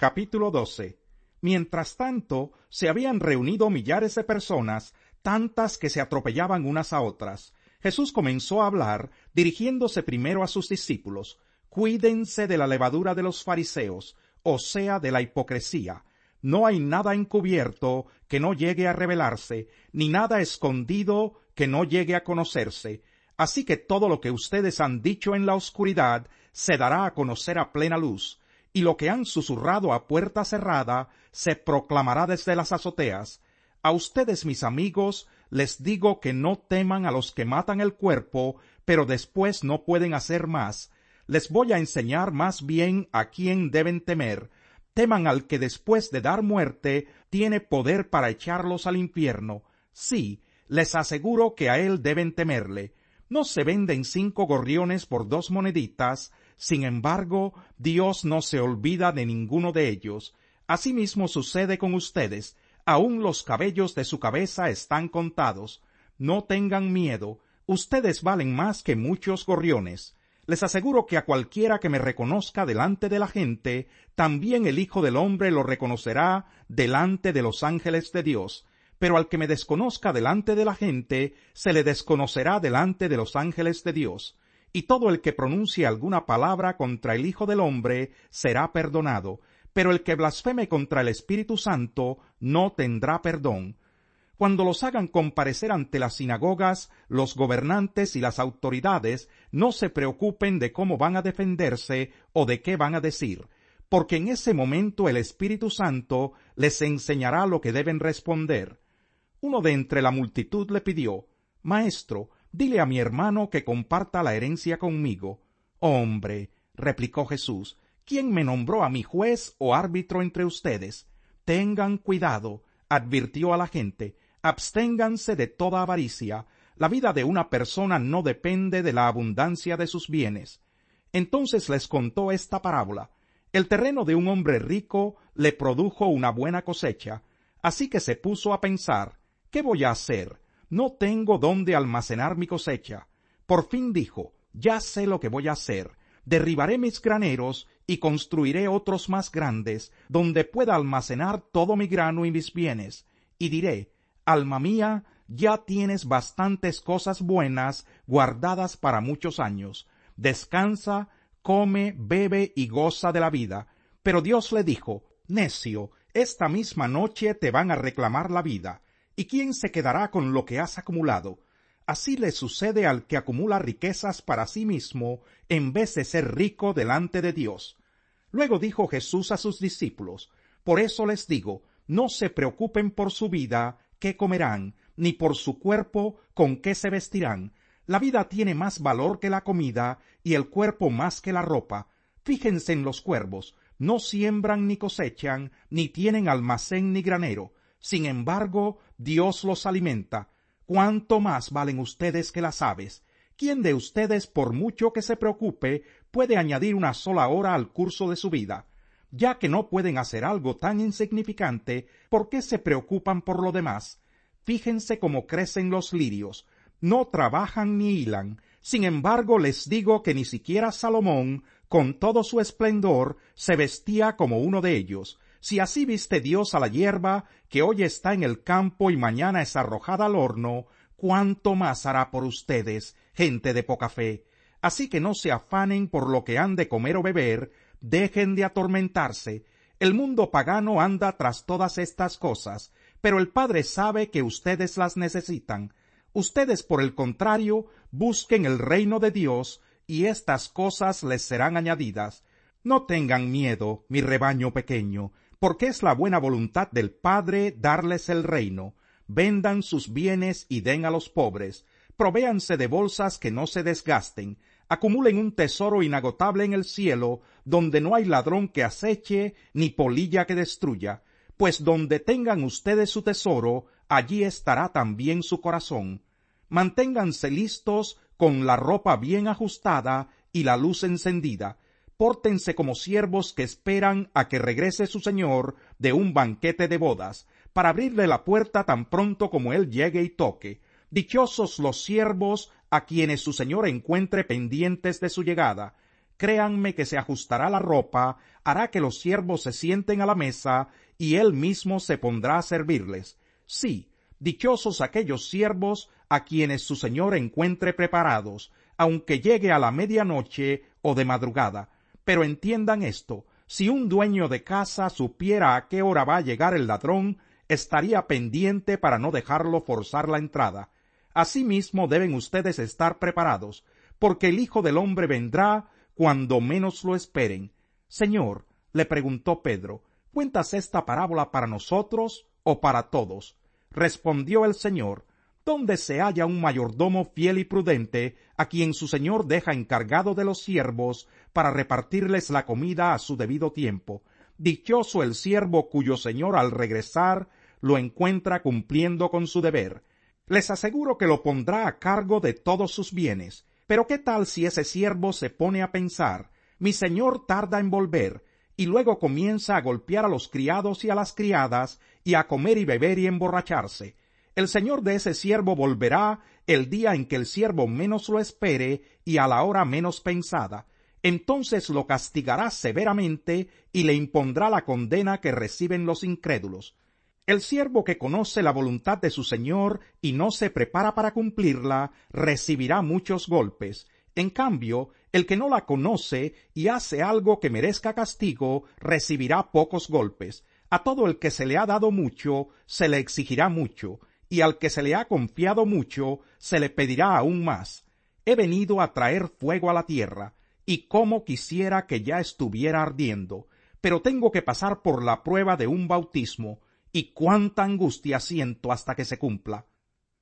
Capítulo 12. Mientras tanto, se habían reunido millares de personas, tantas que se atropellaban unas a otras. Jesús comenzó a hablar, dirigiéndose primero a sus discípulos. Cuídense de la levadura de los fariseos, o sea, de la hipocresía. No hay nada encubierto que no llegue a revelarse, ni nada escondido que no llegue a conocerse. Así que todo lo que ustedes han dicho en la oscuridad se dará a conocer a plena luz, y lo que han susurrado a puerta cerrada se proclamará desde las azoteas. A ustedes, mis amigos, les digo que no teman a los que matan el cuerpo, pero después no pueden hacer más. Les voy a enseñar más bien a quién deben temer. Teman al que después de dar muerte tiene poder para echarlos al infierno. Sí, les aseguro que a él deben temerle. No se venden cinco gorriones por dos moneditas, sin embargo, Dios no se olvida de ninguno de ellos. Asimismo sucede con ustedes. Aún los cabellos de su cabeza están contados. No tengan miedo. Ustedes valen más que muchos gorriones. Les aseguro que a cualquiera que me reconozca delante de la gente, también el Hijo del Hombre lo reconocerá delante de los ángeles de Dios. Pero al que me desconozca delante de la gente, se le desconocerá delante de los ángeles de Dios y todo el que pronuncie alguna palabra contra el Hijo del Hombre será perdonado, pero el que blasfeme contra el Espíritu Santo no tendrá perdón. Cuando los hagan comparecer ante las sinagogas, los gobernantes y las autoridades no se preocupen de cómo van a defenderse o de qué van a decir, porque en ese momento el Espíritu Santo les enseñará lo que deben responder. Uno de entre la multitud le pidió, Maestro, Dile a mi hermano que comparta la herencia conmigo. Hombre, replicó Jesús, ¿quién me nombró a mi juez o árbitro entre ustedes? Tengan cuidado, advirtió a la gente, absténganse de toda avaricia. La vida de una persona no depende de la abundancia de sus bienes. Entonces les contó esta parábola. El terreno de un hombre rico le produjo una buena cosecha, así que se puso a pensar, ¿qué voy a hacer? No tengo dónde almacenar mi cosecha. Por fin dijo, ya sé lo que voy a hacer. Derribaré mis graneros y construiré otros más grandes, donde pueda almacenar todo mi grano y mis bienes. Y diré, alma mía, ya tienes bastantes cosas buenas guardadas para muchos años. Descansa, come, bebe y goza de la vida. Pero Dios le dijo, necio, esta misma noche te van a reclamar la vida. ¿Y quién se quedará con lo que has acumulado? Así le sucede al que acumula riquezas para sí mismo en vez de ser rico delante de Dios. Luego dijo Jesús a sus discípulos, Por eso les digo, no se preocupen por su vida, qué comerán, ni por su cuerpo, con qué se vestirán. La vida tiene más valor que la comida, y el cuerpo más que la ropa. Fíjense en los cuervos, no siembran ni cosechan, ni tienen almacén ni granero, sin embargo, Dios los alimenta. ¿Cuánto más valen ustedes que las aves? ¿Quién de ustedes, por mucho que se preocupe, puede añadir una sola hora al curso de su vida? Ya que no pueden hacer algo tan insignificante, ¿por qué se preocupan por lo demás? Fíjense cómo crecen los lirios. No trabajan ni hilan. Sin embargo, les digo que ni siquiera Salomón, con todo su esplendor, se vestía como uno de ellos. Si así viste Dios a la hierba, que hoy está en el campo y mañana es arrojada al horno, cuánto más hará por ustedes, gente de poca fe. Así que no se afanen por lo que han de comer o beber, dejen de atormentarse. El mundo pagano anda tras todas estas cosas, pero el Padre sabe que ustedes las necesitan. Ustedes, por el contrario, busquen el reino de Dios, y estas cosas les serán añadidas. No tengan miedo, mi rebaño pequeño, porque es la buena voluntad del Padre darles el reino. Vendan sus bienes y den a los pobres. Provéanse de bolsas que no se desgasten. Acumulen un tesoro inagotable en el cielo, donde no hay ladrón que aceche ni polilla que destruya. Pues donde tengan ustedes su tesoro, allí estará también su corazón. Manténganse listos con la ropa bien ajustada y la luz encendida pórtense como siervos que esperan a que regrese su señor de un banquete de bodas, para abrirle la puerta tan pronto como él llegue y toque. Dichosos los siervos a quienes su señor encuentre pendientes de su llegada. créanme que se ajustará la ropa, hará que los siervos se sienten a la mesa, y él mismo se pondrá a servirles. Sí, dichosos aquellos siervos a quienes su señor encuentre preparados, aunque llegue a la medianoche o de madrugada. Pero entiendan esto, si un dueño de casa supiera a qué hora va a llegar el ladrón, estaría pendiente para no dejarlo forzar la entrada. Asimismo deben ustedes estar preparados, porque el Hijo del hombre vendrá cuando menos lo esperen. Señor, le preguntó Pedro, ¿cuentas esta parábola para nosotros o para todos? Respondió el Señor, ¿dónde se halla un mayordomo fiel y prudente, a quien su señor deja encargado de los siervos para repartirles la comida a su debido tiempo. Dichoso el siervo cuyo señor al regresar lo encuentra cumpliendo con su deber. Les aseguro que lo pondrá a cargo de todos sus bienes. Pero qué tal si ese siervo se pone a pensar, mi señor tarda en volver, y luego comienza a golpear a los criados y a las criadas, y a comer y beber y emborracharse. El señor de ese siervo volverá el día en que el siervo menos lo espere y a la hora menos pensada. Entonces lo castigará severamente y le impondrá la condena que reciben los incrédulos. El siervo que conoce la voluntad de su Señor y no se prepara para cumplirla, recibirá muchos golpes. En cambio, el que no la conoce y hace algo que merezca castigo, recibirá pocos golpes. A todo el que se le ha dado mucho, se le exigirá mucho, y al que se le ha confiado mucho, se le pedirá aún más. He venido a traer fuego a la tierra, y como quisiera que ya estuviera ardiendo, pero tengo que pasar por la prueba de un bautismo, y cuánta angustia siento hasta que se cumpla.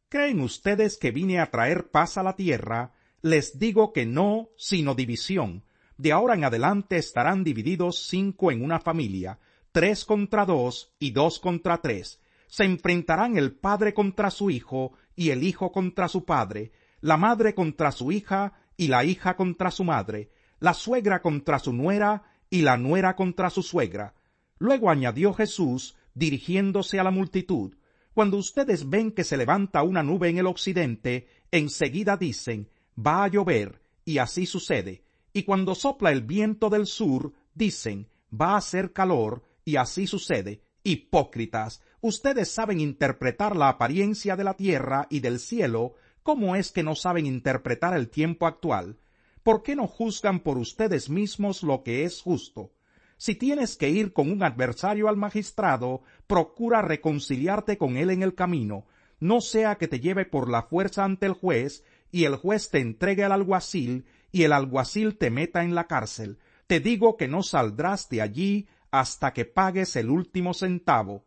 ¿Creen ustedes que vine a traer paz a la tierra? Les digo que no, sino división. De ahora en adelante estarán divididos cinco en una familia, tres contra dos y dos contra tres. Se enfrentarán el padre contra su hijo y el hijo contra su padre, la madre contra su hija y la hija contra su madre, la suegra contra su nuera y la nuera contra su suegra. Luego añadió Jesús dirigiéndose a la multitud, cuando ustedes ven que se levanta una nube en el occidente, enseguida dicen, va a llover, y así sucede, y cuando sopla el viento del sur, dicen, va a ser calor, y así sucede. Hipócritas, ustedes saben interpretar la apariencia de la tierra y del cielo, ¿cómo es que no saben interpretar el tiempo actual? ¿Por qué no juzgan por ustedes mismos lo que es justo? Si tienes que ir con un adversario al magistrado, procura reconciliarte con él en el camino, no sea que te lleve por la fuerza ante el juez, y el juez te entregue al alguacil, y el alguacil te meta en la cárcel. Te digo que no saldrás de allí hasta que pagues el último centavo.